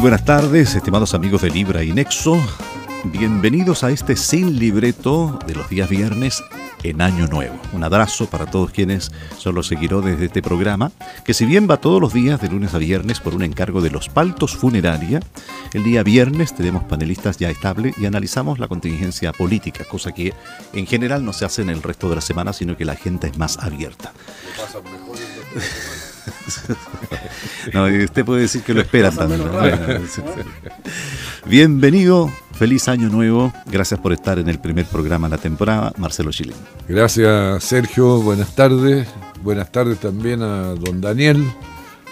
Buenas tardes, estimados amigos de Libra y Nexo. Bienvenidos a este sin libreto de los días viernes en Año Nuevo. Un abrazo para todos quienes son los seguidores de este programa, que si bien va todos los días de lunes a viernes por un encargo de los Paltos Funeraria, el día viernes tenemos panelistas ya estables y analizamos la contingencia política, cosa que en general no se hace en el resto de la semana, sino que la gente es más abierta. no, usted puede decir que lo esperan también. Bienvenido, feliz año nuevo. Gracias por estar en el primer programa de la temporada, Marcelo Chile. Gracias, Sergio. Buenas tardes. Buenas tardes también a don Daniel,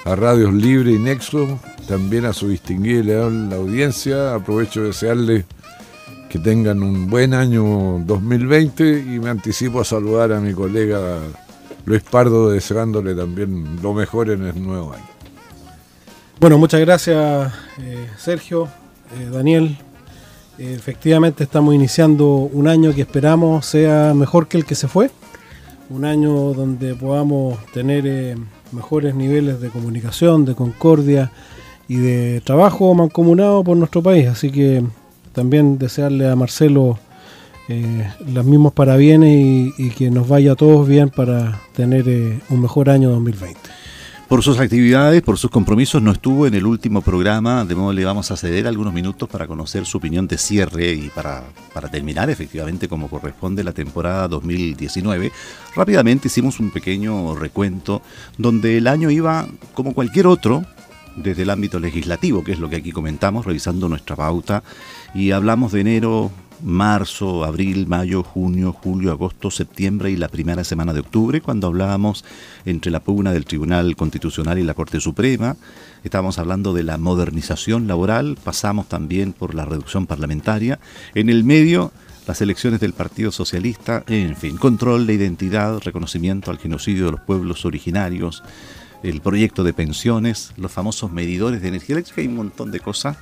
a Radios Libre y Nexo, también a su distinguida la audiencia. Aprovecho de desearle que tengan un buen año 2020 y me anticipo a saludar a mi colega Luis Pardo deseándole también lo mejor en el nuevo año. Bueno, muchas gracias eh, Sergio, eh, Daniel. Eh, efectivamente estamos iniciando un año que esperamos sea mejor que el que se fue. Un año donde podamos tener mejores niveles de comunicación, de concordia y de trabajo mancomunado por nuestro país. Así que también desearle a Marcelo eh, los mismos parabienes y, que nos vaya a todos bien para tener eh, un mejor año 2020. Por sus actividades, por sus compromisos, no estuvo en el último programa, de modo le vamos a ceder algunos minutos para conocer su opinión de cierre y para, para terminar efectivamente como corresponde la temporada 2019. Rápidamente hicimos un pequeño recuento donde el año iba como cualquier otro, desde el ámbito legislativo, que es lo que aquí comentamos, revisando nuestra pauta, y hablamos de enero, marzo, abril, mayo, junio, julio, agosto, septiembre y la primera semana de octubre, cuando hablábamos entre la pugna del Tribunal Constitucional y la Corte Suprema. Estábamos hablando de la modernización laboral, pasamos también por la reducción parlamentaria. En el medio, las elecciones del Partido Socialista, en fin, control de identidad, reconocimiento al genocidio de los pueblos originarios, el proyecto de pensiones, los famosos medidores de energía eléctrica y un montón de cosas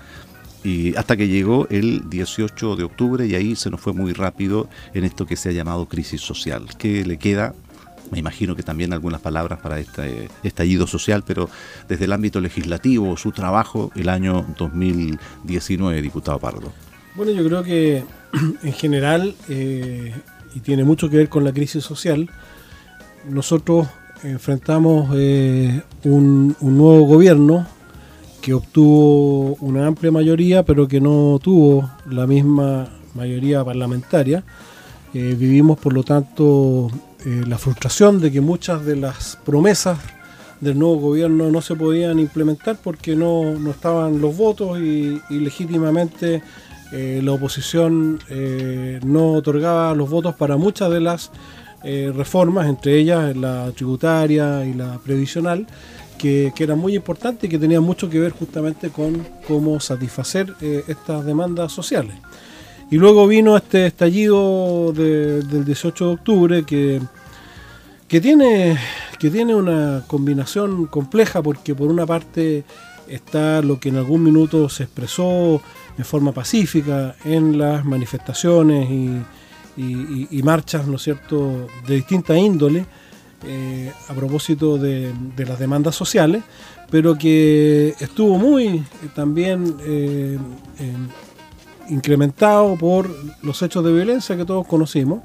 y hasta que llegó el 18 de octubre y ahí se nos fue muy rápido en esto que se ha llamado crisis social. ¿Qué le queda? Me imagino que también algunas palabras para este estallido social, pero desde el ámbito legislativo, su trabajo, el año 2019, diputado Pardo. Bueno, yo creo que en general, eh, y tiene mucho que ver con la crisis social, nosotros enfrentamos eh, un, un nuevo gobierno que obtuvo una amplia mayoría, pero que no tuvo la misma mayoría parlamentaria. Eh, vivimos, por lo tanto, eh, la frustración de que muchas de las promesas del nuevo gobierno no se podían implementar porque no, no estaban los votos y, legítimamente eh, la oposición no otorgaba los votos para muchas de las reformas, entre ellas la tributaria y la previsional, que, era muy importante y que tenía mucho que ver justamente con cómo satisfacer eh, estas demandas sociales. Y luego vino este estallido del 18 de octubre que, que, tiene, que tiene una combinación compleja porque por una parte está lo que en algún minuto se expresó en forma pacífica en las manifestaciones y, y marchas, ¿no es cierto?, de distinta índole, eh, a propósito de, las demandas sociales, pero que estuvo muy eh, también eh, incrementado por los hechos de violencia que todos conocimos,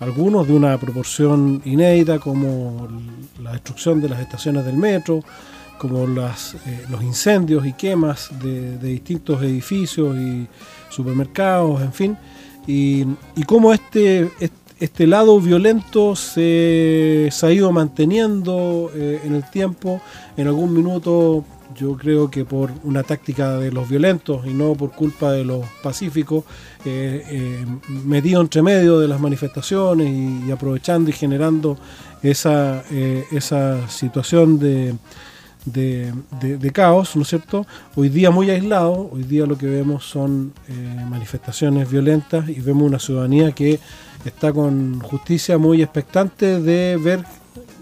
algunos de una proporción inédita como la destrucción de las estaciones del metro, como los incendios y quemas de, distintos edificios y supermercados, en fin, y, cómo este este lado violento se, ha ido manteniendo eh, en el tiempo. En algún minuto, yo creo que por una táctica de los violentos y no por culpa de los pacíficos, eh, eh, metido entre medio de las manifestaciones y, aprovechando y generando esa, esa situación de, de, caos, ¿no es cierto? Hoy día muy aislado, hoy día lo que vemos son manifestaciones violentas y vemos una ciudadanía que está con justicia muy expectante de ver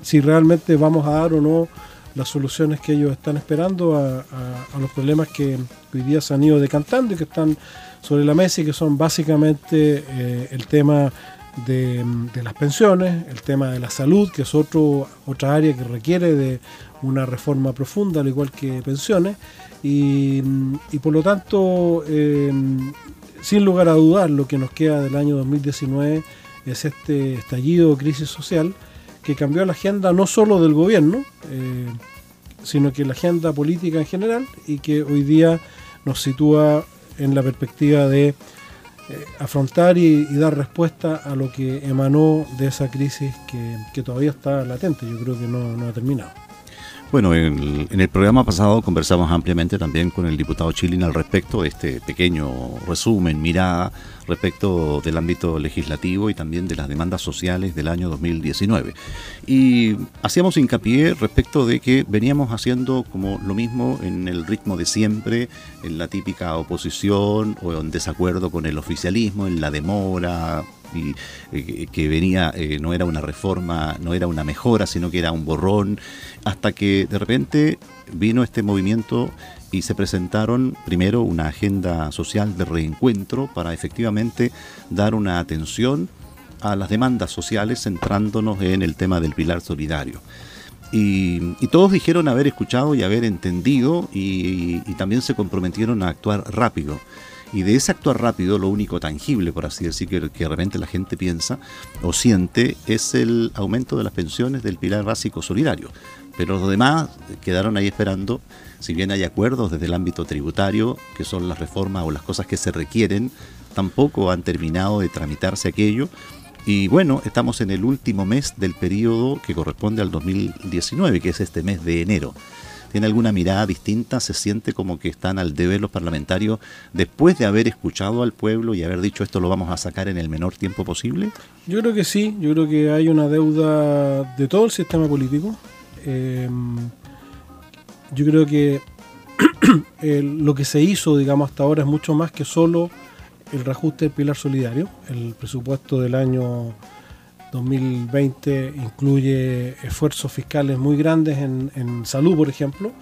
si realmente vamos a dar o no las soluciones que ellos están esperando a, los problemas que hoy día se han ido decantando y que están sobre la mesa y que son básicamente eh, el tema de, las pensiones, el tema de la salud, que es otro, otra área que requiere de una reforma profunda, al igual que pensiones, y, por lo tanto, eh, sin lugar a dudar, lo que nos queda del año 2019 es este estallido crisis social que cambió la agenda no solo del gobierno, eh, sino que la agenda política en general y que hoy día nos sitúa en la perspectiva de eh, afrontar y, dar respuesta a lo que emanó de esa crisis que, todavía está latente, yo creo que no ha terminado. Bueno, en, el programa pasado conversamos ampliamente también con el diputado Chilin al respecto de este pequeño resumen, mirada respecto del ámbito legislativo y también de las demandas sociales del año 2019. Y hacíamos hincapié respecto de que veníamos haciendo como lo mismo en el ritmo de siempre, en la típica oposición o en desacuerdo con el oficialismo, en la demora, y eh, que venía, eh, no era una reforma, no era una mejora, sino que era un borrón, hasta que de repente vino este movimiento y se presentaron primero una agenda social de reencuentro para efectivamente dar una atención a las demandas sociales centrándonos en el tema del pilar solidario. Y, todos dijeron haber escuchado y haber entendido y también se comprometieron a actuar rápido. Y de ese actuar rápido, lo único tangible, por así decir, que, que realmente la gente piensa o siente, es el aumento de las pensiones del pilar básico solidario. Pero los demás quedaron ahí esperando, si bien hay acuerdos desde el ámbito tributario, que son las reformas o las cosas que se requieren, tampoco han terminado de tramitarse aquello. Y bueno, estamos en el último mes del periodo que corresponde al 2019, que es este mes de enero tiene alguna mirada distinta, se siente como que están al deber los parlamentarios después de haber escuchado al pueblo y haber dicho esto lo vamos a sacar en el menor tiempo posible? Yo creo que sí, yo creo que hay una deuda de todo el sistema político. Em, yo creo que lo que se hizo, digamos, hasta ahora es mucho más que solo el reajuste del pilar solidario, el presupuesto del año 2020 incluye esfuerzos fiscales muy grandes en, salud, por ejemplo,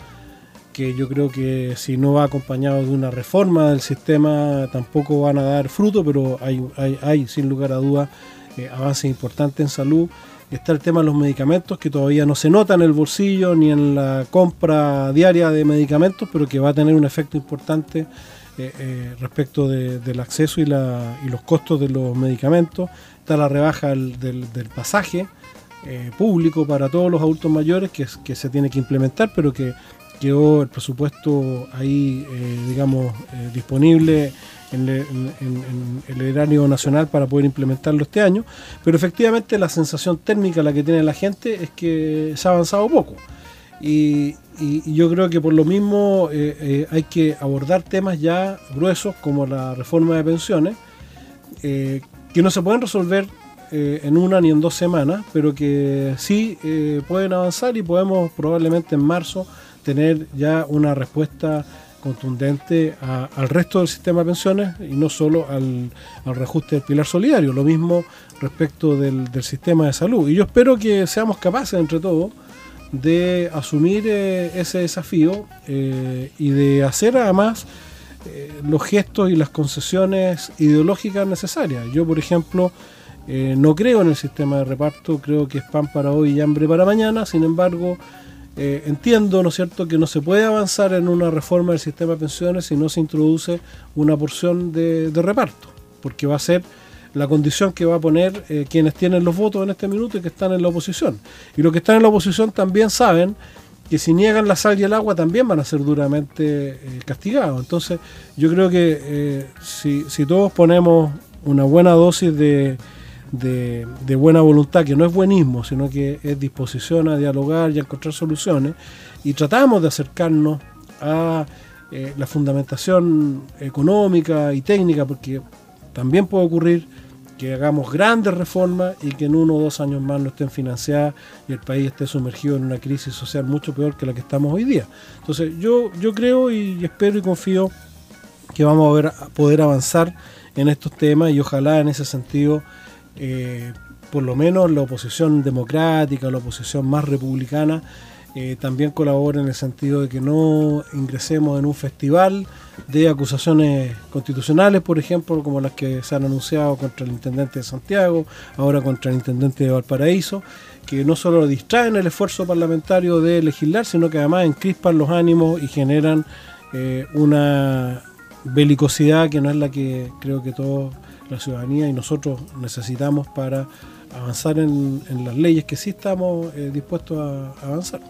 que yo creo que si no va acompañado de una reforma del sistema tampoco van a dar fruto, pero hay, hay, sin lugar a dudas eh, avances importantes en salud. Está el tema de los medicamentos, que todavía no se nota en el bolsillo ni en la compra diaria de medicamentos, pero que va a tener un efecto importante eh, eh, respecto del acceso y, la, y los costos de los medicamentos. Está la rebaja del, pasaje eh, público para todos los adultos mayores que, se tiene que implementar, pero que quedó el presupuesto ahí, digamos, disponible en, el erario nacional para poder implementarlo este año. Pero efectivamente la sensación térmica la que tiene la gente es que se ha avanzado poco. Y, yo creo que por lo mismo hay que abordar temas ya gruesos como la reforma de pensiones, que no se pueden resolver eh, en una ni en dos semanas, pero que sí eh, pueden avanzar y podemos probablemente en marzo tener ya una respuesta contundente al resto del sistema de pensiones y no solo al, reajuste del pilar solidario, lo mismo respecto del, sistema de salud. Y yo espero que seamos capaces, entre todos, de asumir eh, ese desafío y de hacer además eh, los gestos y las concesiones ideológicas necesarias. Yo, por ejemplo, eh, no creo en el sistema de reparto, creo que es pan para hoy y hambre para mañana, sin embargo, eh, entiendo, ¿no es cierto?, que no se puede avanzar en una reforma del sistema de pensiones si no se introduce una porción de, reparto, porque va a ser la condición que va a poner quienes tienen los votos en este minuto y que están en la oposición. Y los que están en la oposición también saben que si niegan la sal y el agua también van a ser duramente eh, castigados. Entonces yo creo que eh, si, todos ponemos una buena dosis de, de, buena voluntad, que no es buenismo, sino que es disposición a dialogar y a encontrar soluciones, y tratamos de acercarnos a eh, la fundamentación económica y técnica, porque también puede ocurrir que hagamos grandes reformas y que en uno o dos años más no estén financiadas y el país esté sumergido en una crisis social mucho peor que la que estamos hoy día. Entonces yo, yo creo y espero y confío que vamos a, ver, poder avanzar en estos temas y ojalá en ese sentido eh, por lo menos la oposición democrática, la oposición más republicana, eh, también colabora en el sentido de que no ingresemos en un festival de acusaciones constitucionales, por ejemplo, como las que se han anunciado contra el intendente de Santiago, ahora contra el intendente de Valparaíso, que no solo distraen el esfuerzo parlamentario de legislar, sino que además encrispan los ánimos y generan eh, una belicosidad que no es la que creo que toda la ciudadanía y nosotros necesitamos para avanzar en, las leyes que sí estamos eh, dispuestos a, avanzar.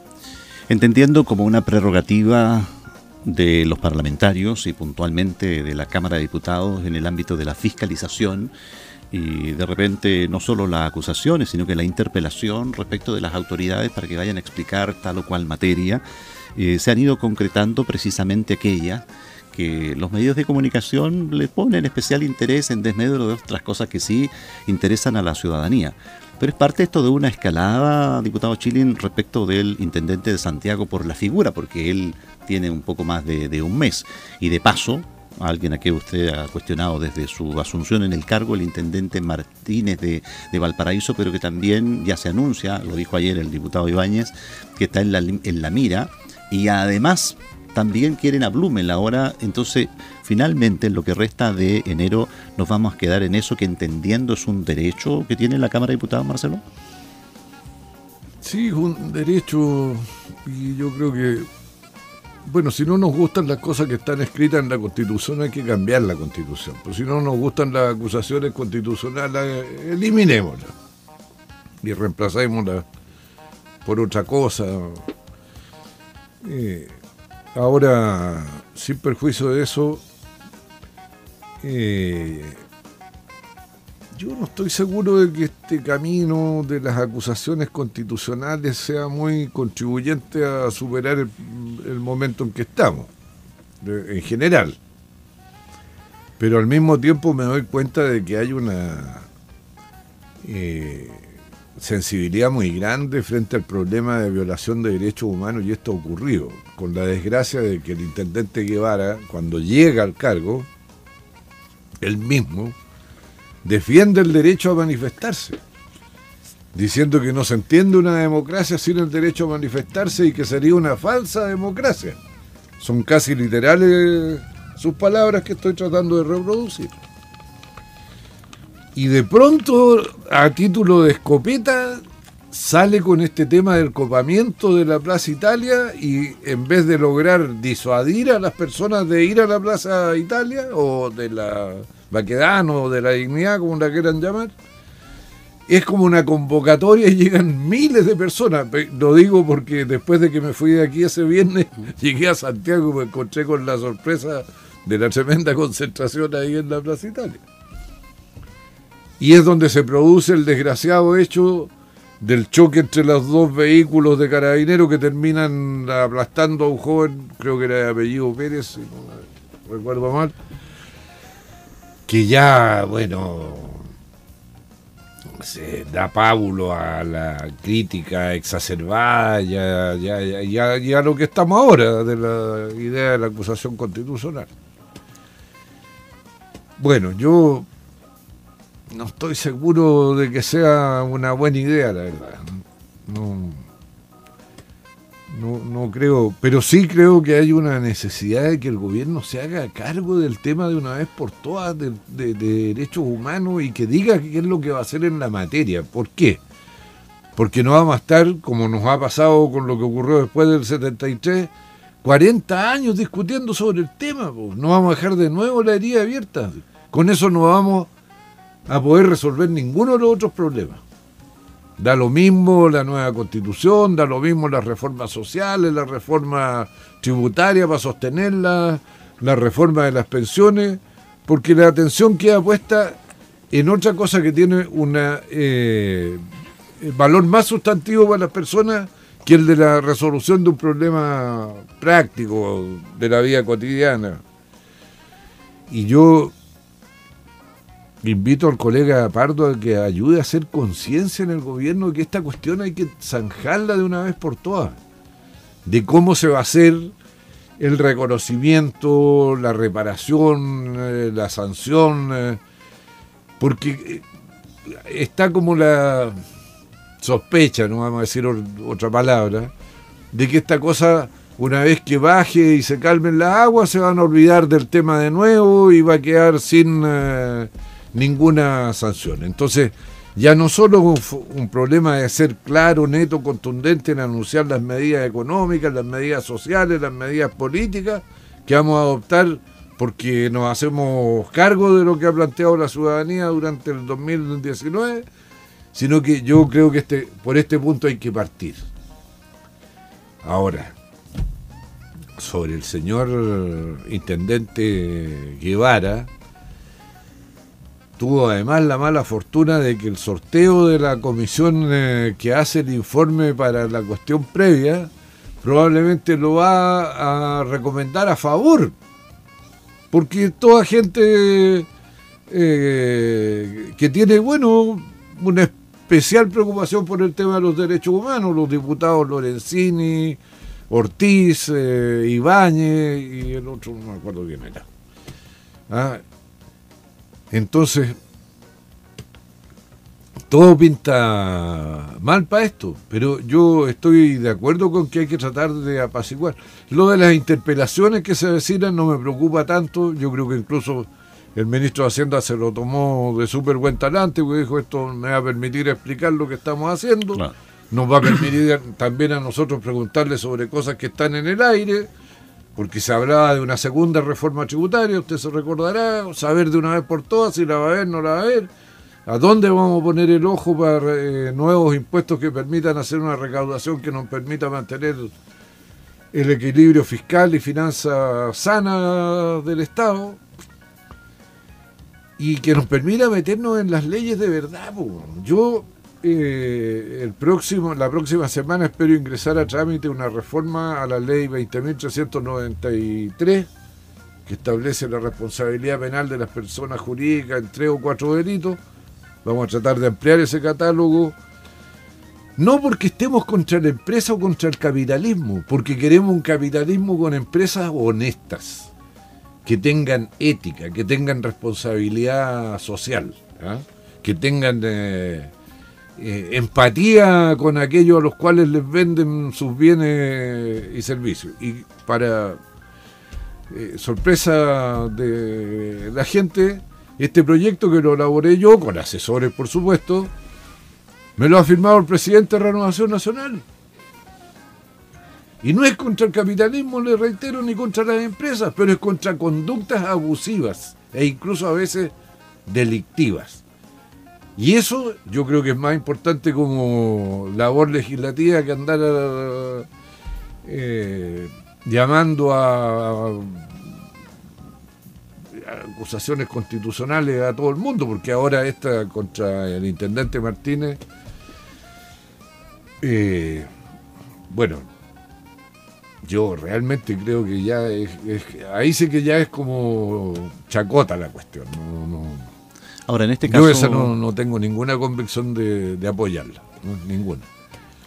Entendiendo como una prerrogativa de los parlamentarios y puntualmente de la Cámara de Diputados en el ámbito de la fiscalización y de repente no solo las acusaciones, sino que la interpelación respecto de las autoridades para que vayan a explicar tal o cual materia, eh, se han ido concretando precisamente aquellas que los medios de comunicación le ponen especial interés en desmedro de otras cosas que sí interesan a la ciudadanía. Pero es parte esto de una escalada, diputado Chilin, respecto del intendente de Santiago por la figura, porque él tiene un poco más de, un mes. Y de paso, alguien a quien usted ha cuestionado desde su asunción en el cargo, el intendente Martínez de, de, Valparaíso, pero que también ya se anuncia, lo dijo ayer el diputado Ibáñez, que está en la, en la mira. Y además también quieren a ahora, entonces finalmente en lo que resta de enero nos vamos a quedar en eso que entendiendo es un derecho que tiene la Cámara de Diputados, Marcelo. Sí, un derecho y yo creo que, bueno, si no nos gustan las cosas que están escritas en la Constitución hay que cambiar la Constitución, pues si no nos gustan las acusaciones constitucionales, eliminémoslas y reemplacémoslas por otra cosa. Eh, Ahora, sin perjuicio de eso, eh, yo no estoy seguro de que este camino de las acusaciones constitucionales sea muy contribuyente a superar el, momento en que estamos, en general. Pero al mismo tiempo me doy cuenta de que hay una... Eh, sensibilidad muy grande frente al problema de violación de derechos humanos y esto ha ocurrido, con la desgracia de que el intendente Guevara, cuando llega al cargo, él mismo defiende el derecho a manifestarse, diciendo que no se entiende una democracia sin el derecho a manifestarse y que sería una falsa democracia. Son casi literales sus palabras que estoy tratando de reproducir. Y de pronto, a título de escopeta, sale con este tema del copamiento de la Plaza Italia y en vez de lograr disuadir a las personas de ir a la Plaza Italia o de la Baquedano o de la Dignidad, como la quieran llamar, es como una convocatoria y llegan miles de personas. Lo digo porque después de que me fui de aquí ese viernes, llegué a Santiago y me encontré con la sorpresa de la tremenda concentración ahí en la Plaza Italia y es donde se produce el desgraciado hecho del choque entre los dos vehículos de carabineros que terminan aplastando a un joven, creo que era de apellido Pérez, si no recuerdo mal, que ya, bueno, se da pábulo a la crítica exacerbada, ya, ya, ya, ya lo que estamos ahora de la idea de la acusación constitucional. Bueno, yo no estoy seguro de que sea una buena idea, la verdad. No, no, creo, pero sí creo que hay una necesidad de que el gobierno se haga cargo del tema de una vez por todas de, derechos humanos y que diga qué es lo que va a hacer en la materia. ¿Por qué? Porque no vamos a estar, como nos ha pasado con lo que ocurrió después del 73, 40 años discutiendo sobre el tema. No vamos a dejar de nuevo la herida abierta. Con eso no vamos a poder resolver ninguno de los otros problemas. Da lo mismo la nueva constitución, da lo mismo las reformas sociales, la reforma tributaria para sostenerla, la reforma de las pensiones, porque la atención queda puesta en otra cosa que tiene un eh, valor más sustantivo para las personas que el de la resolución de un problema práctico de la vida cotidiana. Y yo invito al colega Pardo a que ayude a hacer conciencia en el gobierno de que esta cuestión hay que zanjarla de una vez por todas, de cómo se va a hacer el reconocimiento, la reparación, eh, la sanción, eh, porque eh, está como la sospecha, no vamos a decir otra palabra, de que esta cosa, una vez que baje y se calmen las aguas, se van a olvidar del tema de nuevo y va a quedar sin ninguna sanción. Entonces, ya no solo un, problema de ser claro, neto, contundente en anunciar las medidas económicas, las medidas sociales, las medidas políticas, que vamos a adoptar porque nos hacemos cargo de lo que ha planteado la ciudadanía durante el 2019, sino que yo creo que este, por este punto hay que partir. Ahora, sobre el señor intendente Guevara, tuvo además la mala fortuna de que el sorteo de la comisión eh, que hace el informe para la cuestión previa probablemente lo va a recomendar a favor, porque toda gente eh, que tiene, bueno, una especial preocupación por el tema de los derechos humanos, los diputados Lorenzini, Ortiz, eh, y el otro, no me acuerdo quién era. Ah, entonces, todo pinta mal para esto, pero yo estoy de acuerdo con que hay que tratar de apaciguar. Lo de las interpelaciones que se avecinan no me preocupa tanto, yo creo que incluso el ministro de Hacienda se lo tomó de súper buen talante, porque dijo esto me va a permitir explicar lo que estamos haciendo, nos va a permitir también a nosotros preguntarle sobre cosas que están en el aire porque se hablaba de una segunda reforma tributaria, usted se recordará, saber de una vez por todas si la va a ver, no la va a ver, a dónde vamos a poner el ojo para eh, nuevos impuestos que permitan hacer una recaudación que nos permita mantener el equilibrio fiscal y finanza sana del Estado y que nos permita meternos en las leyes de verdad. Yo eh, el próximo, la próxima semana espero ingresar a trámite una reforma a la ley 20.393 que establece la responsabilidad penal de las personas jurídicas en tres o cuatro delitos. Vamos a tratar de ampliar ese catálogo. No porque estemos contra la empresa o contra el capitalismo, porque queremos un capitalismo con empresas honestas, que tengan ética, que tengan responsabilidad social, ¿ah? que tengan... Eh, eh, empatía con aquellos a los cuales les venden sus bienes y servicios. Y para eh, sorpresa de la gente, este proyecto que lo elaboré yo, con asesores por supuesto, me lo ha firmado el presidente de Renovación Nacional. Y no es contra el capitalismo, le reitero, ni contra las empresas, pero es contra conductas abusivas e incluso a veces delictivas. Y eso yo creo que es más importante como labor legislativa que andar eh, llamando a, acusaciones constitucionales a todo el mundo, porque ahora esta contra el intendente Martínez, eh, bueno, yo realmente creo que ya es, ahí sí que ya es como chacota la cuestión, no, no Ahora, en este caso. Yo esa no, tengo ninguna convicción de, apoyarla, ninguna.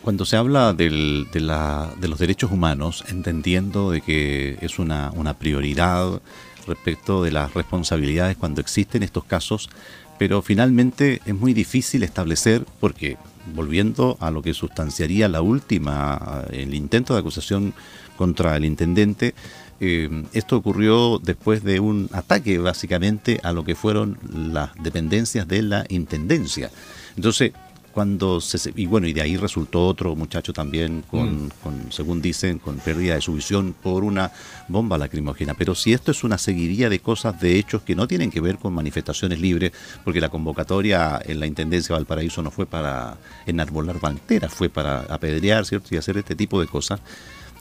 Cuando se habla de, los derechos humanos, entendiendo de que es una, prioridad respecto de las responsabilidades cuando existen estos casos, pero finalmente es muy difícil establecer, porque volviendo a lo que sustanciaría la última, el intento de acusación contra el intendente, eh, esto ocurrió después de un ataque básicamente a lo que fueron las dependencias de la Intendencia. Entonces, cuando se, y bueno y de ahí resultó otro muchacho también con, mm. con, según dicen con pérdida de su visión por una bomba lacrimógena. Pero si esto es una seguiría de cosas de hechos que no tienen que ver con manifestaciones libres porque la convocatoria en la intendencia de Valparaíso no fue para enarbolar banderas fue para apedrear cierto y hacer este tipo de cosas.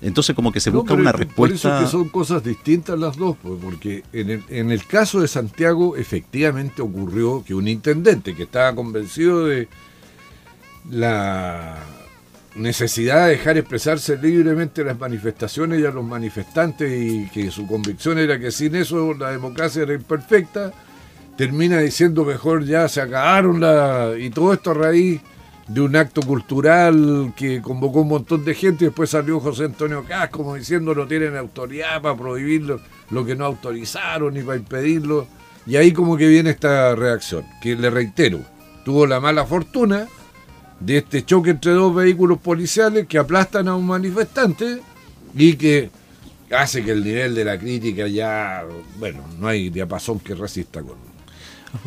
Entonces como que se busca una respuesta... Por eso que son cosas distintas las dos, porque en el, en el caso de Santiago efectivamente ocurrió que un intendente que estaba convencido de la necesidad de dejar expresarse libremente las manifestaciones y a los manifestantes y que su convicción era que sin eso la democracia era imperfecta, termina diciendo mejor ya se acabaron la... y todo esto a raíz de un acto cultural que convocó un montón de gente y después salió José Antonio Cas diciendo no tienen autoridad para prohibirlo lo que no autorizaron ni para impedirlo. Y ahí como que viene esta reacción, que le reitero, tuvo la mala fortuna de este choque entre dos vehículos policiales que aplastan a un manifestante y que hace que el nivel de la crítica ya, bueno, no hay diapasón que resista con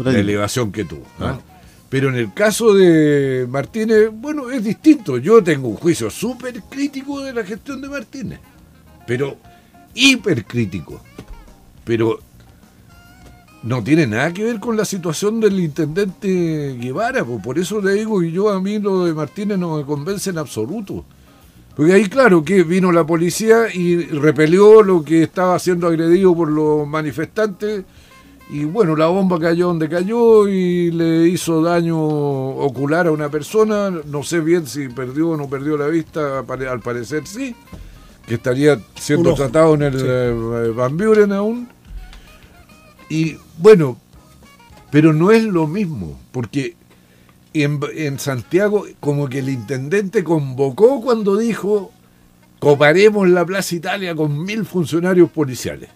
la elevación que tuvo. Ah. Pero en el caso de Martínez, bueno, es distinto. Yo tengo un juicio súper crítico de la gestión de Martínez. Pero hipercrítico. Pero no tiene nada que ver con la situación del intendente Guevara. Por eso le digo que yo a mí lo de Martínez no me convence en absoluto. Porque ahí claro que vino la policía y repelió lo que estaba siendo agredido por los manifestantes y bueno, la bomba cayó donde cayó y le hizo daño ocular a una persona. No sé bien si perdió o no perdió la vista, al parecer sí, que estaría siendo tratado en el eh, Van Buren aún. Y bueno, pero no es lo mismo, porque en, en Santiago como que el intendente convocó cuando dijo, coparemos la Plaza Italia con mil funcionarios policiales.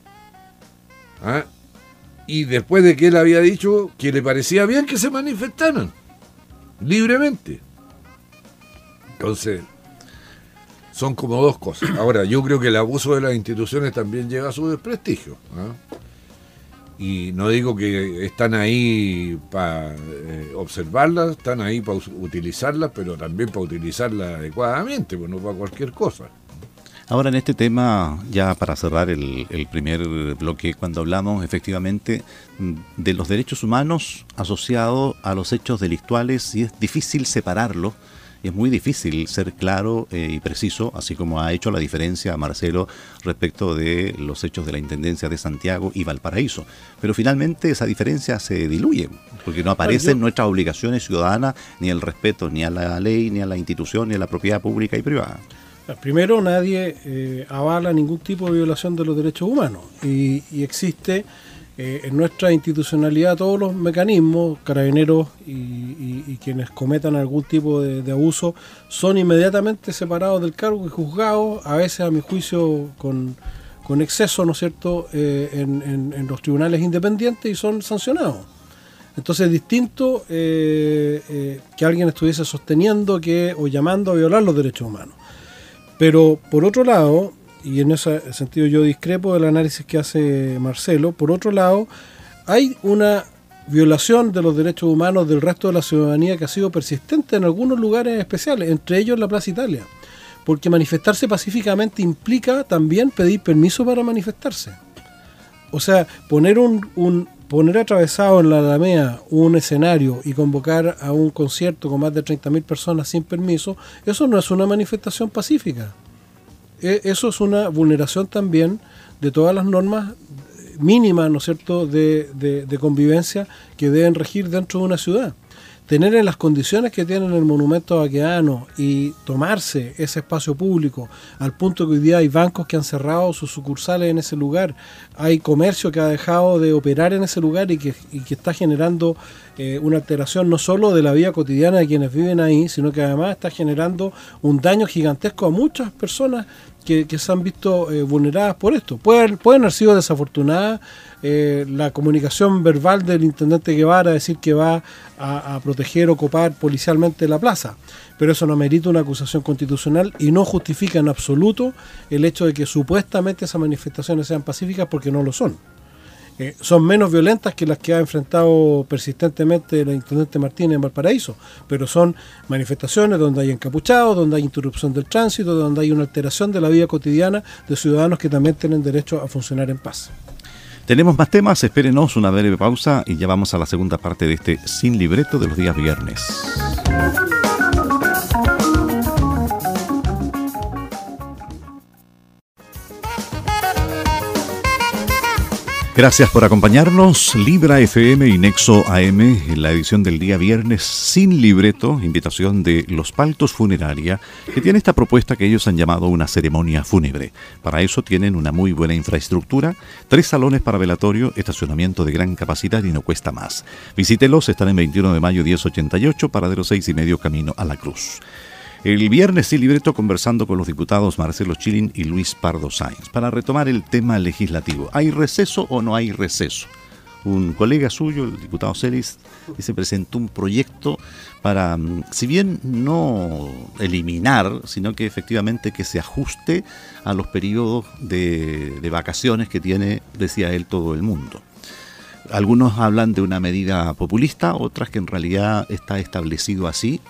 ¿Ah? y después de que él había dicho que le parecía bien que se manifestaran libremente. Entonces, son como dos cosas. Ahora, yo creo que el abuso de las instituciones también llega a su desprestigio. Y no digo que están ahí para eh, observarlas, están ahí para utilizarlas, pero también para utilizarlas adecuadamente, pues no para cualquier cosa. Ahora en este tema, ya para cerrar el, primer bloque, cuando hablamos efectivamente mm, de los derechos humanos asociados a los hechos delictuales, y es difícil separarlo, y es muy difícil ser claro eh, y preciso, así como ha hecho la diferencia Marcelo respecto de los hechos de la Intendencia de Santiago y Valparaíso. Pero finalmente esa diferencia se diluye, porque no aparecen nuestras obligaciones ciudadanas, ni el respeto ni a la ley, ni a la institución, ni a la propiedad pública y privada. Primero, nadie eh, avala ningún tipo de violación de los derechos humanos y, existe eh, en nuestra institucionalidad todos los mecanismos, carabineros y, quienes cometan algún tipo de, abuso son inmediatamente separados del cargo y juzgados, a veces a mi juicio con, exceso, ¿no es cierto?, eh, en, los tribunales independientes y son sancionados. Entonces es distinto que alguien estuviese sosteniendo que o llamando a violar los derechos humanos. Pero por otro lado, y en ese sentido yo discrepo del análisis que hace Marcelo, por otro lado, hay una violación de los derechos humanos del resto de la ciudadanía que ha sido persistente en algunos lugares especiales, entre ellos la Plaza Italia. Porque manifestarse pacíficamente implica también pedir permiso para manifestarse. O sea, poner un, un poner atravesado en la Alameda un escenario y convocar a un concierto con más de 30.000 personas sin permiso, eso no es una manifestación pacífica. E, eso es una vulneración también de todas las normas mínimas, ¿no es cierto?, de, de convivencia que deben regir dentro de una ciudad tener en las condiciones que tienen el monumento vaqueano y tomarse ese espacio público al punto que hoy día hay bancos que han cerrado sus sucursales en ese lugar, hay comercio que ha dejado de operar en ese lugar y que, que está generando eh, una alteración no solo de la vida cotidiana de quienes viven ahí, sino que además está generando un daño gigantesco a muchas personas que, se han visto eh, vulneradas por esto. Pueden, haber sido desafortunadas eh, la comunicación verbal del intendente Guevara, decir que va a, proteger o copar policialmente la plaza, pero eso no merita una acusación constitucional y no justifica en absoluto el hecho de que supuestamente esas manifestaciones sean pacíficas porque no lo son. Eh, son menos violentas que las que ha enfrentado persistentemente el intendente Martínez en Valparaíso, pero son manifestaciones donde hay encapuchados, donde hay interrupción del tránsito, donde hay una alteración de la vida cotidiana de ciudadanos que también tienen derecho a funcionar en paz. Tenemos más temas, espérenos una breve pausa y ya vamos a la segunda parte de este Sin Libreto de los días viernes. Gracias por acompañarnos. Libra FM y Nexo AM en la edición del día viernes sin libreto, invitación de Los Paltos Funeraria, que tiene esta propuesta que ellos han llamado una ceremonia fúnebre. Para eso tienen una muy buena infraestructura, tres salones para velatorio, estacionamiento de gran capacidad y no cuesta más. Visítelos, están en 21 de mayo 1088, paradero 6 y medio camino a la Cruz. El viernes sí libreto conversando con los diputados Marcelo Chilin y Luis Pardo Sáenz para retomar el tema legislativo. ¿Hay receso o no hay receso? Un colega suyo, el diputado Celis, se presentó un proyecto para, mm, si bien no eliminar, sino que efectivamente que se ajuste a los periodos de vacaciones que tiene, decía él, todo el mundo. Algunos hablan de una medida populista, otras que en realidad está establecido así.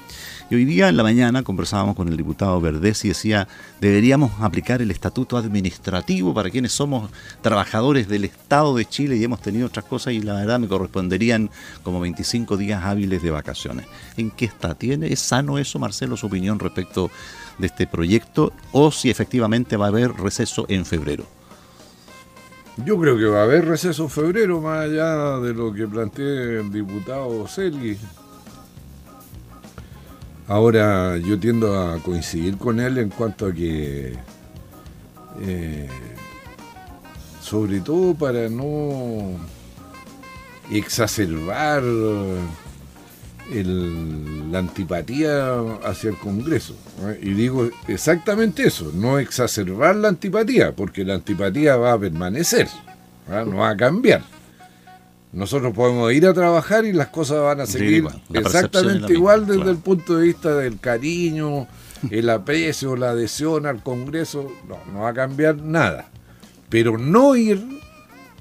Y hoy día en la mañana conversábamos con el diputado Verdés y decía, deberíamos aplicar el estatuto administrativo para quienes somos trabajadores del Estado de Chile y hemos tenido otras cosas y la verdad me corresponderían como 25 días hábiles de vacaciones. ¿En qué está? ¿Tiene? ¿Es sano eso, Marcelo, su opinión respecto de este proyecto o si efectivamente va a haber receso en febrero? Yo creo que va a haber receso en febrero, más allá de lo que plantea el diputado Celi. Ahora yo tiendo a coincidir con él en cuanto a que, eh, sobre todo para no exacerbar la antipatía hacia el Congreso. Y digo exactamente eso, no exacerbar la antipatía, porque la antipatía va a permanecer, no va a cambiar. Nosotros podemos ir a trabajar y las cosas van a seguir exactamente igual desde el punto de vista del cariño, el aprecio, la adhesión al Congreso. No, no va a cambiar nada. Pero no ir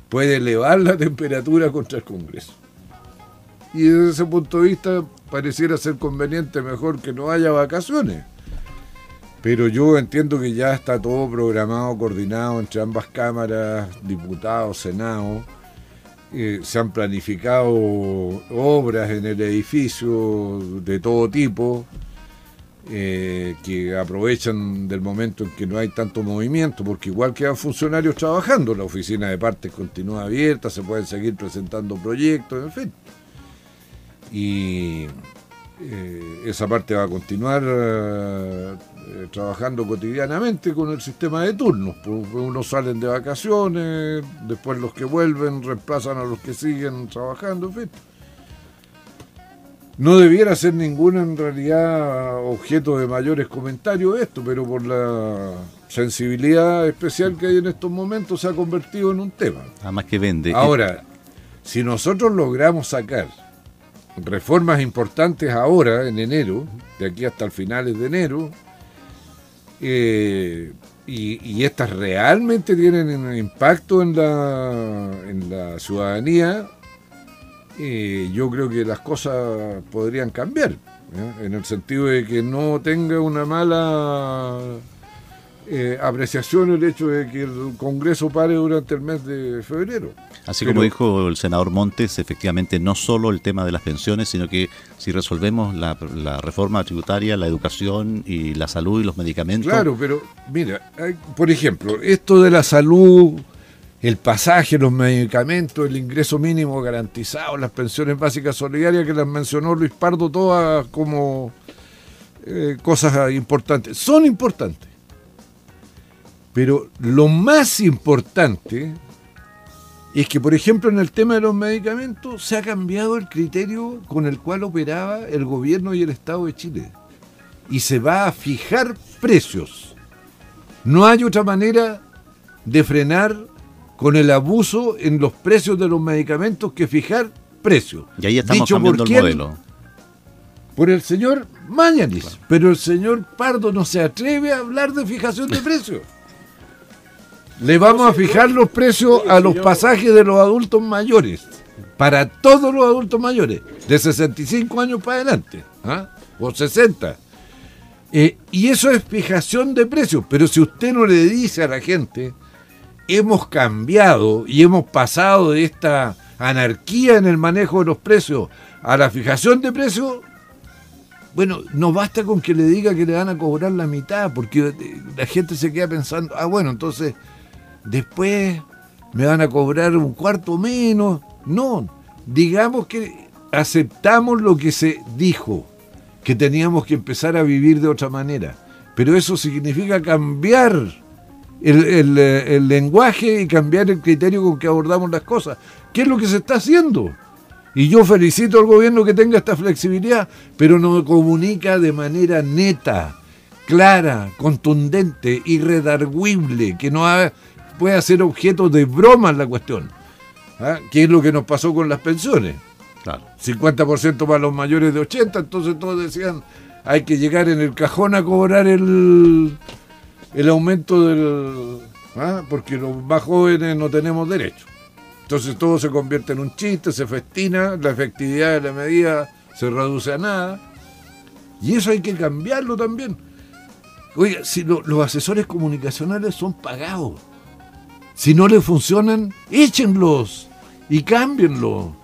puede elevar la temperatura contra el Congreso. Y desde ese punto de vista pareciera ser conveniente mejor que no haya vacaciones. Pero yo entiendo que ya está todo programado, coordinado entre ambas cámaras, diputados, senado. Eh, se han planificado obras en el edificio de todo tipo, eh, que aprovechan del momento en que no hay tanto movimiento, porque igual quedan funcionarios trabajando, la oficina de partes continúa abierta, se pueden seguir presentando proyectos, en fin y eh, esa parte va a continuar eh, trabajando cotidianamente con el sistema de turnos. Pues, unos salen de vacaciones, después los que vuelven reemplazan a los que siguen trabajando, en fin. No debiera ser ningún en realidad objeto de mayores comentarios esto, pero por la sensibilidad especial que hay en estos momentos se ha convertido en un tema. Además que vende. Ahora, si nosotros logramos sacar reformas importantes ahora, en enero, de aquí hasta el finales de enero, eh, y, estas realmente tienen impacto en la, en la ciudadanía, eh, yo creo que las cosas podrían cambiar, en el sentido de que no tenga una mala eh, apreciación el hecho de que el Congreso pare durante el mes de febrero. Así como dijo el senador Montes, efectivamente no solo el tema de las pensiones, sino que si resolvemos la, reforma tributaria, la educación y la salud y los medicamentos. Claro, pero mira, por ejemplo, esto de la salud, el pasaje, los medicamentos, el ingreso mínimo garantizado, las pensiones básicas solidarias que las mencionó Luis Pardo, todas como eh, cosas importantes. Son importantes. Pero lo más importante es que, por ejemplo, en el tema de los medicamentos se ha cambiado el criterio con el cual operaba el gobierno y el Estado de Chile. Y se va a fijar precios. No hay otra manera de frenar con el abuso en los precios de los medicamentos que fijar precios. Y ahí estamos cambiando el modelo. Por el señor Mañanis. Pero el señor Pardo no se atreve a hablar de fijación de precios. Le vamos a fijar los precios a los pasajes de los adultos mayores. Para todos los adultos mayores. De 65 años para adelante. ¿ah? O 60. Eh, y eso es fijación de precios. Pero si usted no le dice a la gente, hemos cambiado y hemos pasado de esta anarquía en el manejo de los precios a la fijación de precios, bueno, no basta con que le diga que le van a cobrar la mitad, porque la gente se queda pensando, ah, bueno, entonces después me van a cobrar un cuarto menos. No, digamos que aceptamos lo que se dijo, que teníamos que empezar a vivir de otra manera. Pero eso significa cambiar el, lenguaje y cambiar el criterio con que abordamos las cosas. ¿Qué es lo que se está haciendo? Y yo felicito al gobierno que tenga esta flexibilidad, pero no comunica de manera neta, clara, contundente, irredarguible, que no, ha, puede ser objeto de broma la cuestión. ¿ah? ¿Qué es lo que nos pasó con las pensiones? Claro. 50% para los mayores de 80, entonces todos decían, hay que llegar en el cajón a cobrar el, el aumento del... ¿ah? porque los más jóvenes no tenemos derecho. Entonces todo se convierte en un chiste, se festina, la efectividad de la medida se reduce a nada. Y eso hay que cambiarlo también. Oiga, si los asesores comunicacionales son pagados, si no le funcionan, échenlos y cámbienlo.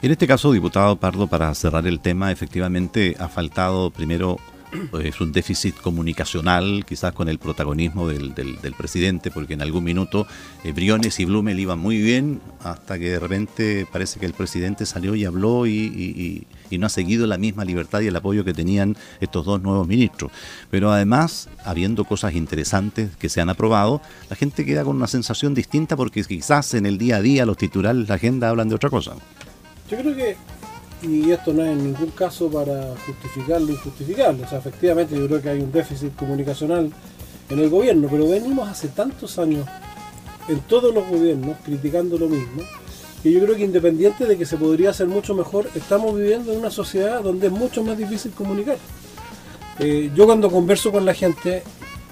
En este caso, diputado Pardo, para cerrar el tema, efectivamente ha faltado primero es un déficit comunicacional, quizás con el protagonismo del, del, presidente, porque en algún minuto eh, Briones y Blumel iban muy bien, hasta que de repente parece que el presidente salió y habló y, no ha seguido la misma libertad y el apoyo que tenían estos dos nuevos ministros. Pero además, habiendo cosas interesantes que se han aprobado, la gente queda con una sensación distinta porque quizás en el día a día los titulares, la agenda hablan de otra cosa. Yo creo que y esto no es en ningún caso para justificar lo injustificable. O sea, efectivamente yo creo que hay un déficit comunicacional en el gobierno, pero venimos hace tantos años en todos los gobiernos criticando lo mismo, que yo creo que independiente de que se podría hacer mucho mejor, estamos viviendo en una sociedad donde es mucho más difícil comunicar. Eh, yo cuando converso con la gente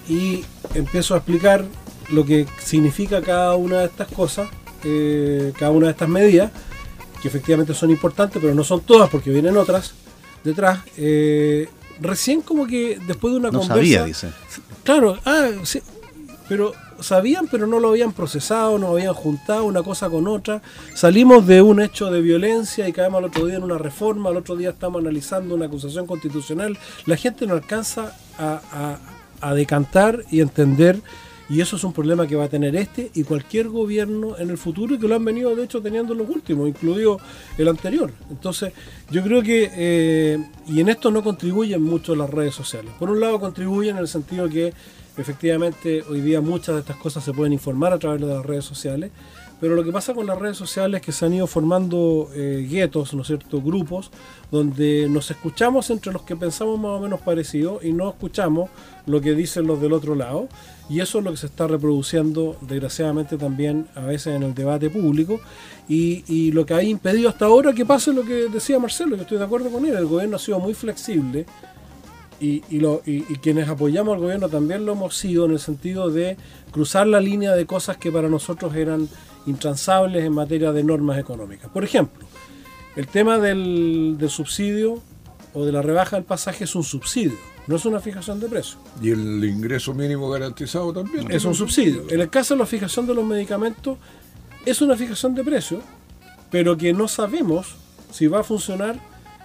y empiezo a explicar lo que significa cada una de estas cosas, eh, cada una de estas medidas, que efectivamente son importantes, pero no son todas porque vienen otras detrás. Eh, recién como que después de una no Sabía, dice. Claro, ah, sí, pero sabían, pero no lo habían procesado, no habían juntado una cosa con otra. Salimos de un hecho de violencia y caemos al otro día en una reforma, al otro día estamos analizando una acusación constitucional. La gente no alcanza a, a, a decantar y entender y eso es un problema que va a tener este y cualquier gobierno en el futuro y que lo han venido de hecho teniendo los últimos, incluido el anterior. Entonces, yo creo que, eh, y en esto no contribuyen mucho las redes sociales. Por un lado contribuyen en el sentido que efectivamente hoy día muchas de estas cosas se pueden informar a través de las redes sociales, pero lo que pasa con las redes sociales es que se han ido formando eh, guetos, ¿no es cierto?, grupos, donde nos escuchamos entre los que pensamos más o menos parecido y no escuchamos lo que dicen los del otro lado. Y eso es lo que se está reproduciendo, desgraciadamente, también a veces en el debate público. Y, lo que ha impedido hasta ahora que pase lo que decía Marcelo, que estoy de acuerdo con él. El gobierno ha sido muy flexible y, y, quienes apoyamos al gobierno también lo hemos sido en el sentido de cruzar la línea de cosas que para nosotros eran intransables en materia de normas económicas. Por ejemplo, el tema del, subsidio o de la rebaja del pasaje es un subsidio, no es una fijación de precio. ¿Y el ingreso mínimo garantizado también? Es un subsidio. En el caso de la fijación de los medicamentos, es una fijación de precio, pero que no sabemos si va a funcionar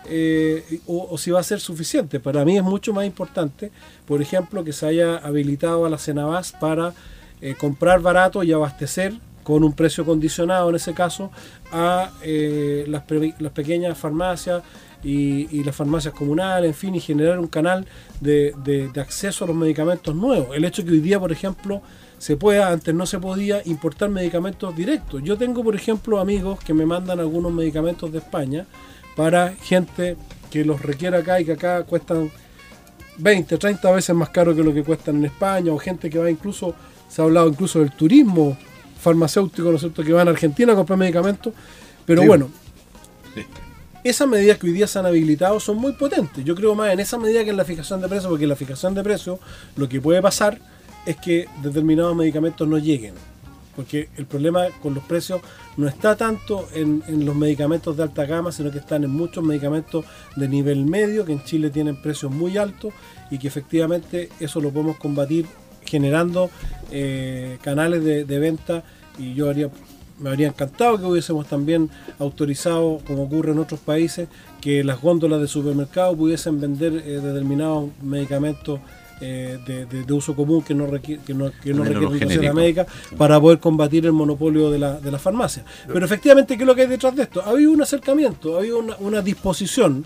eh, o, si va a ser suficiente. Para mí es mucho más importante, por ejemplo, que se haya habilitado a la Cenabas para eh, comprar barato y abastecer con un precio condicionado en ese caso a eh, las, las, pequeñas farmacias y, las farmacias comunales, en fin, y generar un canal de, de, acceso a los medicamentos nuevos. El hecho que hoy día, por ejemplo, se pueda, antes no se podía importar medicamentos directos. Yo tengo, por ejemplo, amigos que me mandan algunos medicamentos de España para gente que los requiere acá y que acá cuestan 20, 30 veces más caro que lo que cuestan en España, o gente que va incluso, se ha hablado incluso del turismo farmacéuticos, ¿no es cierto?, que van a Argentina a comprar medicamentos. Pero bueno, esas medidas que hoy día se han habilitado son muy potentes. Yo creo más en esa medida que en la fijación de precios, porque en la fijación de precios lo que puede pasar es que determinados medicamentos no lleguen. Porque el problema con los precios no está tanto en, los medicamentos de alta gama, sino que están en muchos medicamentos de nivel medio, que en Chile tienen precios muy altos y que efectivamente eso lo podemos combatir generando eh, canales de, venta y yo haría me habría encantado que hubiésemos también autorizado, como ocurre en otros países, que las góndolas de supermercado pudiesen vender eh, determinados medicamentos eh, de, uso común que no requiere que no, que no requiere médica para poder combatir el monopolio de la, de la farmacia. Pero efectivamente, ¿qué es lo que hay detrás de esto? Ha habido un acercamiento, ha habido una, una disposición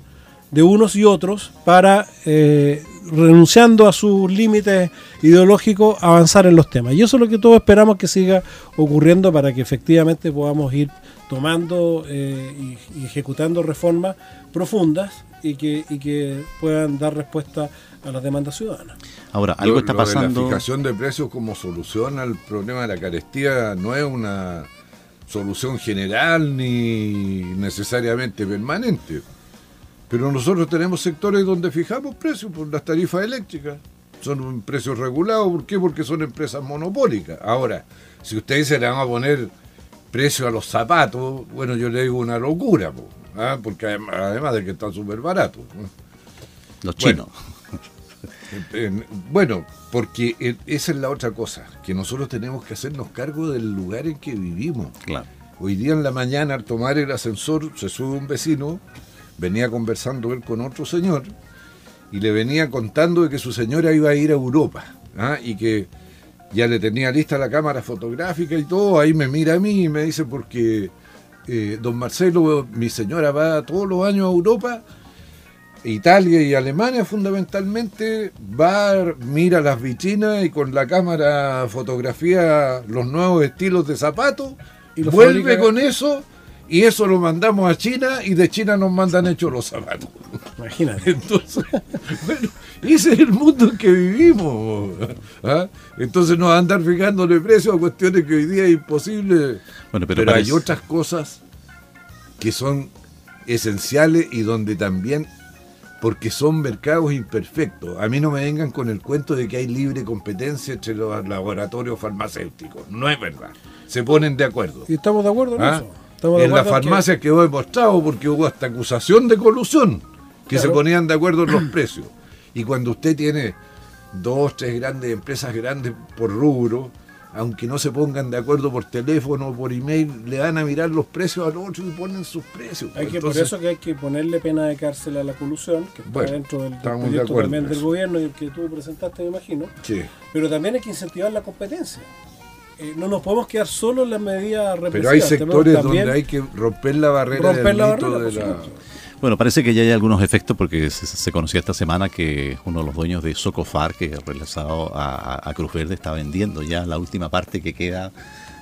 de unos y otros para, eh, renunciando a sus límites ideológicos, avanzar en los temas. Y eso es lo que todos esperamos que siga ocurriendo para que efectivamente podamos ir tomando eh, y, ejecutando reformas profundas y que, y que puedan dar respuesta a las demandas ciudadanas. Ahora, algo está pasando. la fijación de precios como solución al problema de la carestía no es una solución general ni necesariamente permanente. Pero nosotros tenemos sectores donde fijamos precios por las tarifas eléctricas. Son precios regulados. ¿Por qué? Porque son empresas monopólicas. Ahora, si ustedes se le van a poner precio a los zapatos, bueno, yo le digo una locura, ¿ah? porque además, de que están súper baratos. Los chinos. Bueno, porque esa es la otra cosa, que nosotros tenemos que hacernos cargo del lugar en que vivimos. Claro. Hoy día en la mañana, al tomar el ascensor, se sube un vecino, venía conversando él con otro señor, y le venía contando de que su señora iba a ir a Europa, ¿ah? y que ya le tenía lista la cámara fotográfica y todo, ahí me mira a mí y me dice porque eh, don Marcelo, mi señora va todos los años a Europa, Italia y Alemania fundamentalmente, va, mira las vitrinas y con la cámara fotografía los nuevos estilos de zapatos, y vuelve con eso y eso lo mandamos a China y de China nos mandan hechos los zapatos. Imagínate. Entonces, bueno, ese es el mundo en que vivimos. ¿ah? Entonces no andar fijándole precio a cuestiones que hoy día es imposible. Bueno, pero, hay otras cosas que son esenciales y donde también, porque son mercados imperfectos. A mí no me vengan con el cuento de que hay libre competencia entre los laboratorios farmacéuticos. No es verdad. Se ponen de acuerdo. Y estamos de acuerdo en ¿Ah? eso en la farmacia quedó demostrado porque hubo hasta acusación de colusión, que se ponían de acuerdo en los precios. Y cuando usted tiene dos, tres grandes empresas grandes por rubro, aunque no se pongan de acuerdo por teléfono o por email, le van a mirar los precios al otro y ponen sus precios. Hay que, por eso que hay que ponerle pena de cárcel a la colusión, que está dentro del, proyecto también del gobierno y el que tú presentaste, me imagino. Sí. Pero también hay que incentivar la competencia. Eh, no nos podemos quedar solo en las medidas represivas. Pero hay sectores donde hay que romper la barrera del de la... Bueno, parece que ya hay algunos efectos porque se, conocía esta semana que uno de los dueños de Socofar, que realizado a, a, Cruz Verde, está vendiendo ya la última parte que queda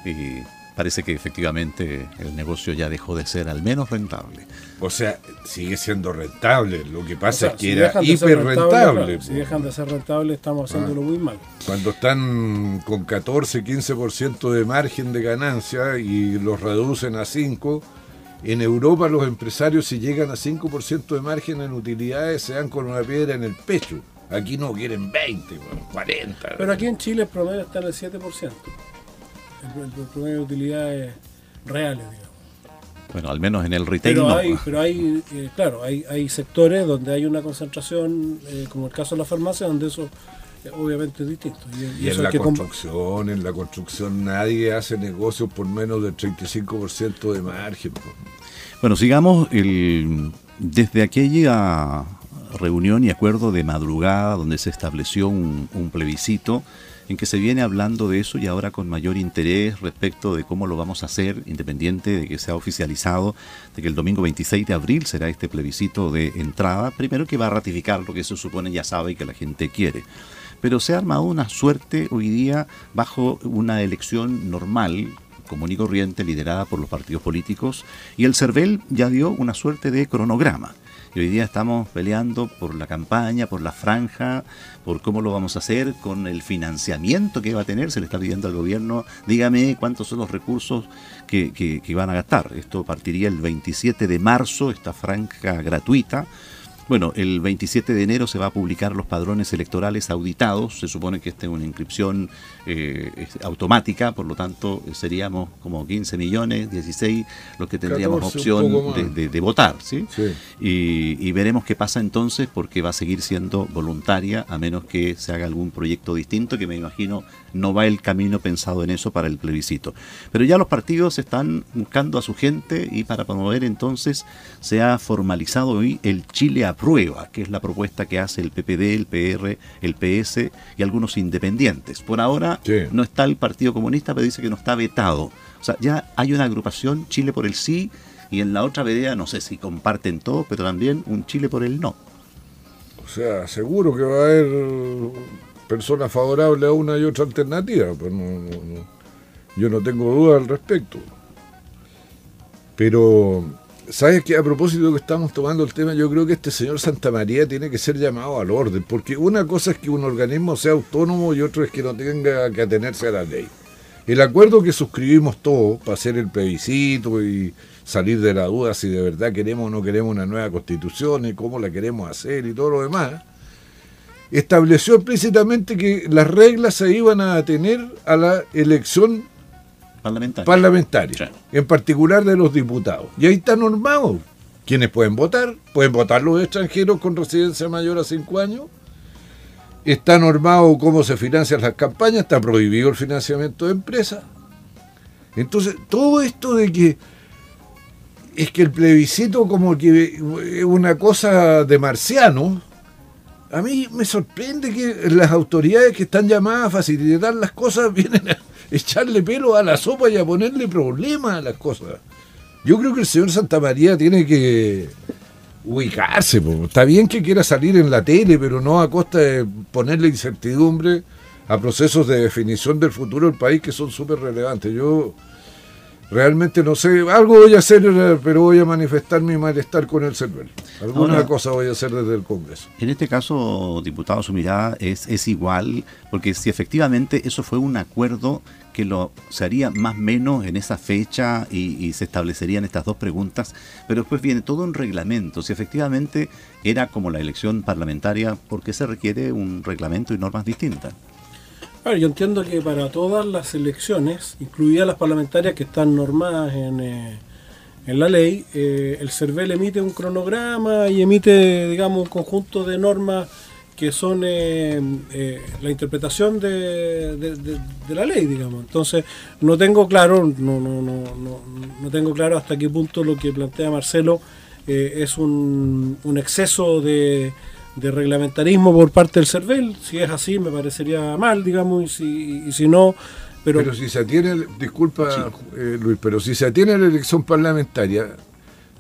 y parece que efectivamente el negocio ya dejó de ser al menos rentable. O sea, sigue siendo rentable, lo que pasa es que era hiper rentable. si dejan de ser rentable estamos haciéndolo ah. muy mal. Cuando están con 14, 15% de margen de ganancia y los reducen a 5%, en Europa los empresarios si llegan a 5% de margen en utilidades se dan con una piedra en el pecho. Aquí no quieren 20, 40. Pero aquí en Chile el promedio está en el 7% el, promedio de utilidades reales, digamos. Bueno, al menos en el retail. Pero hay, pero hay eh, claro, hay, hay sectores donde hay una concentración, eh, como el caso de la farmacia, donde eso eh, obviamente es distinto. Y, en la construcción, en la construcción nadie hace negocios por menos del 35% de margen. Bueno, sigamos el, desde aquella reunión y acuerdo de madrugada donde se estableció un plebiscito en que se viene hablando de eso y ahora con mayor interés respecto de cómo lo vamos a hacer, independiente de que sea oficializado, de que el domingo 26 de abril será este plebiscito de entrada, primero que va a ratificar lo que se supone ya sabe y que la gente quiere. Pero se ha armado una suerte hoy día bajo una elección normal, común y corriente, liderada por los partidos políticos, y el CERVEL ya dio una suerte de cronograma. Y hoy día estamos peleando por la campaña, por la franja, por cómo lo vamos a hacer, con el financiamiento que va a tener. Se le está pidiendo al gobierno, dígame cuántos son los recursos que, que van a gastar. Esto partiría el 27 de marzo, esta franja gratuita bueno, el 27 de enero se va a publicar los padrones electorales auditados. Se supone que esta es una inscripción eh, automática, por lo tanto seríamos como 15 millones, 16 los que tendríamos opción de, votar. ¿sí? Y, veremos qué pasa entonces, porque va a seguir siendo voluntaria, a menos que se haga algún proyecto distinto, que me imagino no va el camino pensado en eso para el plebiscito. Pero ya los partidos están buscando a su gente y para promover entonces se ha formalizado hoy el Chile a prueba, que es la propuesta que hace el PPD, el PR, el PS y algunos independientes. Por ahora no está el Partido Comunista, pero dice que no está vetado. O sea, ya hay una agrupación Chile por el sí y en la otra vereda no sé si comparten todo, pero también un Chile por el no. O sea, seguro que va a haber personas favorables a una y otra alternativa, pues yo no tengo duda al respecto. Pero ¿Sabes que a propósito que estamos tomando el tema, yo creo que este señor Santa María tiene que ser llamado al orden, porque una cosa es que un organismo sea autónomo y otro es que no tenga que atenerse a la ley. El acuerdo que suscribimos todos para hacer el plebiscito y salir de la duda si de verdad queremos o no queremos una nueva constitución y cómo la queremos hacer y todo lo demás, estableció explícitamente que las reglas se iban a atener a la elección parlamentarias, en particular de los diputados. Y ahí está normado. Quienes pueden votar, pueden votar los extranjeros con residencia mayor a cinco años. Está normado cómo se financian las campañas, está prohibido el financiamiento de empresas. Entonces, todo esto de que es que el plebiscito como que es una cosa de marciano, a mí me sorprende que las autoridades que están llamadas a facilitar las cosas vienen a echarle pelo a la sopa y a ponerle problemas a las cosas. Yo creo que el señor Santa María tiene que ubicarse. Está bien que quiera salir en la tele, pero no a costa de ponerle incertidumbre a procesos de definición del futuro del país que son súper relevantes. Yo realmente no sé, algo voy a hacer, pero voy a manifestar mi malestar con el CERVEL. Alguna cosa voy a hacer desde el Congreso. En este caso, diputado, su mirada es, es igual, porque si efectivamente eso fue un acuerdo que lo se haría más o menos en esa fecha y, se establecerían estas dos preguntas, pero después viene todo un reglamento. Si efectivamente era como la elección parlamentaria, ¿por qué se requiere un reglamento y normas distintas? Yo entiendo que para todas las elecciones, incluidas las parlamentarias que están normadas en, eh, en la ley, eh, el CERVEL emite un cronograma y emite, digamos, un conjunto de normas que son eh, la interpretación de, de, la ley, digamos. Entonces, no tengo claro, no, no, no, no, no tengo claro hasta qué punto lo que plantea Marcelo es un, un exceso de de reglamentarismo por parte del CERVEL. Si es así, me parecería mal, digamos, y si, y si no... Pero, pero si se atiene, disculpa eh, Luis, pero si se atiene la elección parlamentaria,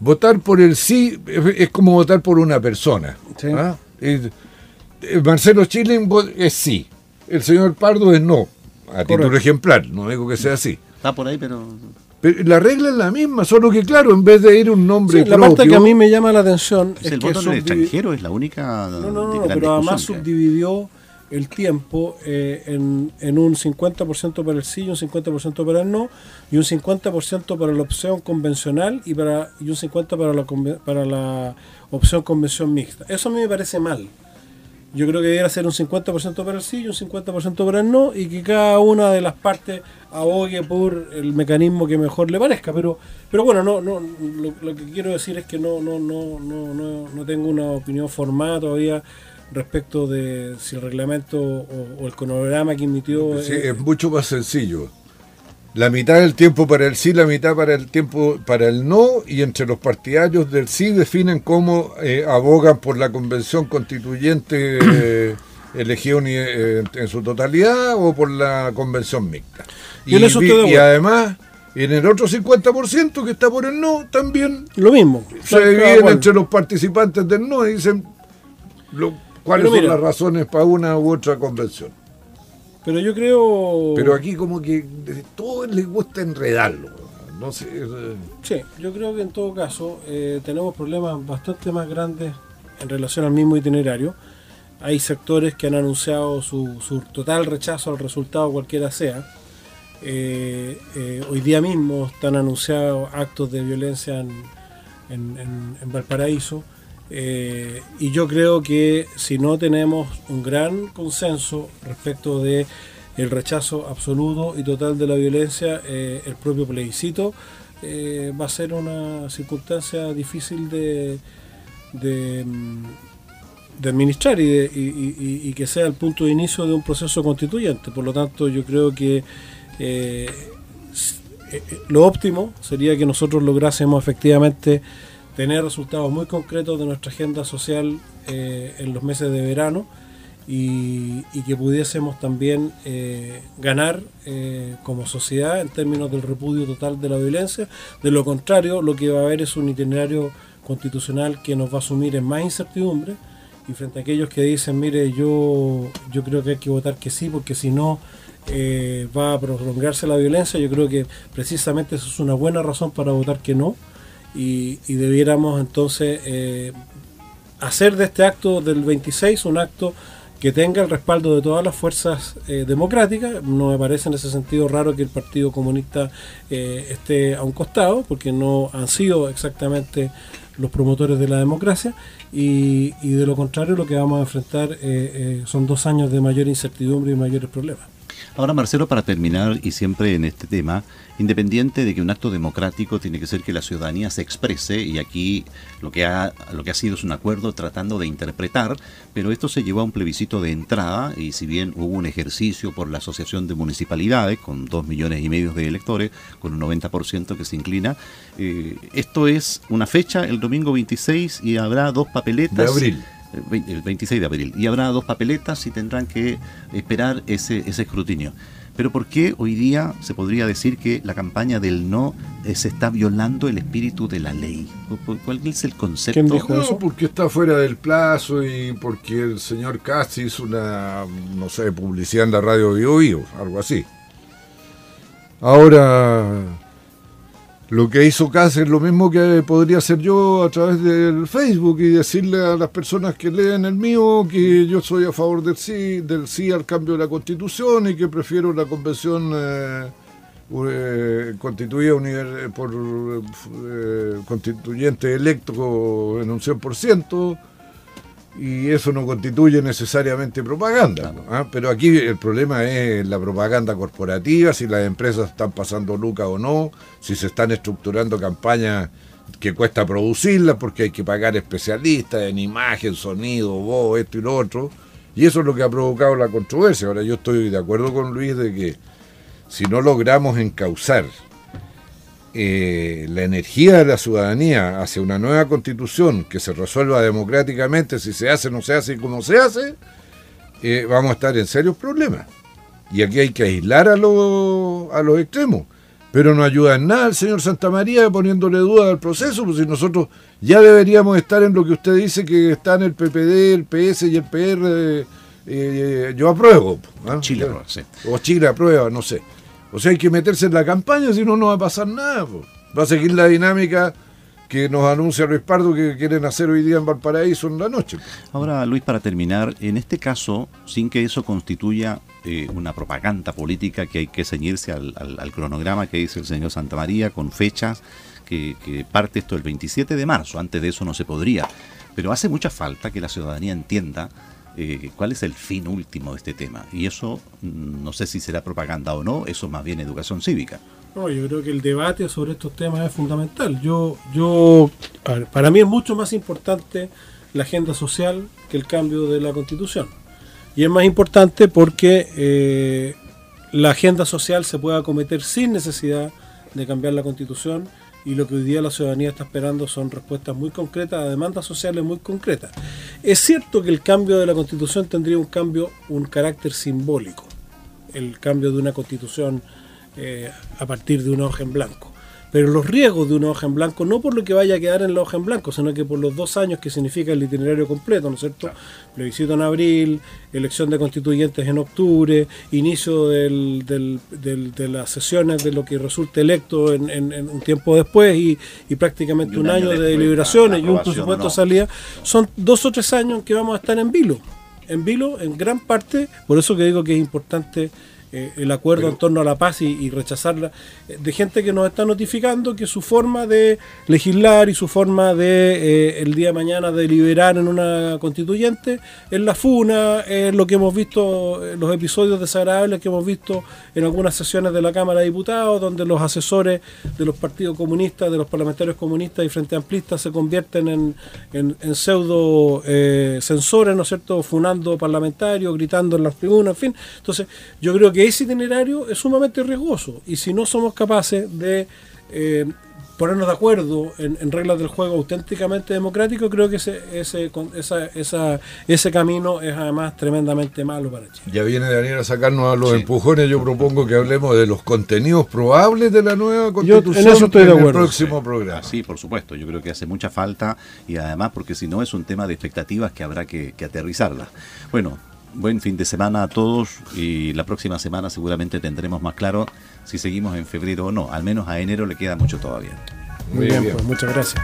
votar por el sí es como votar por una persona. ¿ah? Eh, Marcelo Chilling es sí, el señor Pardo es no, a título ejemplar, no digo que sea así. Está por ahí, pero la regla es la misma, solo que claro, en vez de ir un nombre La parte que a mí me llama la atención es, el que voto extranjero es la única. No, no, no, pero además subdividió el tiempo eh, en, en, un 50% para el sí y un 50% para el no, y un 50% para la opción convencional y, para, y un 50% para la, para la opción convención mixta. Eso a mí me parece mal. Yo creo que debería ser un 50% para el sí y un 50% para el no, y que cada una de las partes abogue por el mecanismo que mejor le parezca. Pero, pero bueno, no, no, lo, que quiero decir es que no, no, no, no, no, no tengo una opinión formada todavía respecto de si el reglamento o, el cronograma que emitió. Sí, es mucho más sencillo la mitad del tiempo para el sí, la mitad para el tiempo para el no, y entre los partidarios del sí definen cómo eh, abogan por la convención constituyente eh, elegida eh, en su totalidad o por la convención mixta. Y, y además, en el otro 50% que está por el no, también lo mismo. Se dividen entre los participantes del no y dicen lo, cuáles son las razones para una u otra convención. Pero yo creo. Pero aquí, como que todos les gusta enredarlo. No sé. Sí, yo creo que en todo caso eh, tenemos problemas bastante más grandes en relación al mismo itinerario. Hay sectores que han anunciado su, su total rechazo al resultado, cualquiera sea. Eh, eh, hoy día mismo están anunciados actos de violencia en, en, en Valparaíso. Eh, y yo creo que si no tenemos un gran consenso respecto de el rechazo absoluto y total de la violencia, eh, el propio plebiscito eh, va a ser una circunstancia difícil de, mm, administrar y, que sea el punto de inicio de un proceso constituyente. Por lo tanto, yo creo que lo óptimo sería que nosotros lográsemos efectivamente tener resultados muy concretos de nuestra agenda social eh, en los meses de verano y, que pudiésemos también eh, ganar eh, como sociedad en términos del repudio total de la violencia. De lo contrario, lo que va a haber es un itinerario constitucional que nos va a sumir en más incertidumbre y frente a aquellos que dicen, mire, yo, yo creo que hay que votar que sí, porque si no va a prolongarse la violencia, yo creo que precisamente eso es una buena razón para votar que no y, debiéramos entonces eh, hacer de este acto del 26 un acto que tenga el respaldo de todas las fuerzas eh, democráticas. No me parece en ese sentido raro que el Partido Comunista eh, esté a un costado, porque no han sido exactamente los promotores de la democracia, y, y de lo contrario lo que vamos a enfrentar son dos años de mayor incertidumbre y mayores problemas. Ahora, Marcelo, para terminar, y siempre en este tema, independiente de que un acto democrático tiene que ser que la ciudadanía se exprese, y aquí lo que ha, lo que ha sido es un acuerdo tratando de interpretar, pero esto se llevó a un plebiscito de entrada, y si bien hubo un ejercicio por la Asociación de Municipalidades, con dos millones y medio de electores, con un 90% que se inclina, eh, esto es una fecha, el domingo 26, y habrá dos papeletas. De abril el 26 de abril. Y habrá dos papeletas y tendrán que esperar ese, ese escrutinio. Pero ¿por qué hoy día se podría decir que la campaña del no eh, se está violando el espíritu de la ley? ¿Cuál es el concepto? ¿Quién dijo eso? porque está fuera del plazo y porque el señor Casti hizo una, no sé, publicidad en la radio Bio, algo así. Ahora, lo que hizo Cas es lo mismo que podría hacer yo a través del Facebook y decirle a las personas que leen el mío que yo soy a favor del sí, del sí al cambio de la constitución y que prefiero la convención eh, eh, constituida por eh, constituyente electo en un 100% y eso no constituye necesariamente propaganda. ¿ah? Pero aquí el problema es la propaganda corporativa, si las empresas están pasando lucas o no, si se están estructurando campañas que cuesta producirlas porque hay que pagar especialistas en imagen, sonido, voz, esto y lo otro. Y eso es lo que ha provocado la controversia. Ahora yo estoy de acuerdo con Luis de que si no logramos encauzar eh, la energía de la ciudadanía hacia una nueva constitución que se resuelva democráticamente, si se hace, no se hace y cómo se hace, eh, vamos a estar en serios problemas. Y aquí hay que aislar a, a los extremos. Pero no ayuda en nada el señor Santa María poniéndole duda al proceso, pues si nosotros ya deberíamos estar en lo que usted dice que está en el PPD, el PS y el PR, eh, yo apruebo. Chile O Chile aprueba, no sé. O sea, hay que meterse en la campaña, si no, no va a pasar nada. Va a seguir la dinámica que nos anuncia Luis Pardo que quieren hacer hoy día en Valparaíso en la noche. Ahora, Luis, para terminar, en este caso, sin que eso constituya eh, una propaganda política que hay que ceñirse al, cronograma que dice el señor Santa María con fechas, que, que parte esto el 27 de marzo, antes de eso no se podría. Pero hace mucha falta que la ciudadanía entienda eh, cuál es el fin último de este tema. Y eso mm, no sé si será propaganda o no, eso más bien educación cívica. No, yo creo que el debate sobre estos temas es fundamental. Yo, yo, para mí es mucho más importante la agenda social que el cambio de la constitución. Y es más importante porque eh, la agenda social se puede acometer sin necesidad de cambiar la constitución y lo que hoy día la ciudadanía está esperando son respuestas muy concretas a demandas sociales muy concretas. Es cierto que el cambio de la constitución tendría un cambio, un carácter simbólico, el cambio de una constitución eh, a partir de una hoja en blanco pero los riesgos de una hoja en blanco, no por lo que vaya a quedar en la hoja en blanco, sino que por los dos años que significa el itinerario completo, ¿no es cierto? Plebiscito en abril, elección de constituyentes en octubre, inicio del, de las sesiones de lo que resulte electo en, un tiempo después y, prácticamente un, año, de deliberaciones y un presupuesto de salida, son dos o tres años en que vamos a estar en vilo. En vilo, en gran parte, por eso que digo que es importante eh, el acuerdo en torno a la paz y, rechazarla, eh, de gente que nos está notificando que su forma de legislar y su forma de eh, el día de mañana deliberar en una constituyente es la funa, es lo que hemos visto, los episodios desagradables que hemos visto en algunas sesiones de la Cámara de Diputados, donde los asesores de los partidos comunistas, de los parlamentarios comunistas y frente amplistas se convierten en, en, pseudo censores, ¿no es cierto?, funando parlamentarios, gritando en las tribunas, en fin. Entonces, yo creo que ese itinerario es sumamente riesgoso y si no somos capaces de eh, ponernos de acuerdo en, reglas del juego auténticamente democrático, creo que ese, ese, esa, ese camino es además tremendamente malo para Chile. Ya viene Daniel a sacarnos a los empujones, yo propongo que hablemos de los contenidos probables de la nueva constitución en, eso estoy de acuerdo. el próximo programa. Sí, por supuesto, yo creo que hace mucha falta y además porque si no es un tema de expectativas que habrá que, que aterrizarla. Bueno, buen fin de semana a todos y la próxima semana seguramente tendremos más claro si seguimos en febrero o no. Al menos a enero le queda mucho todavía. Muy, bien, Pues, muchas gracias.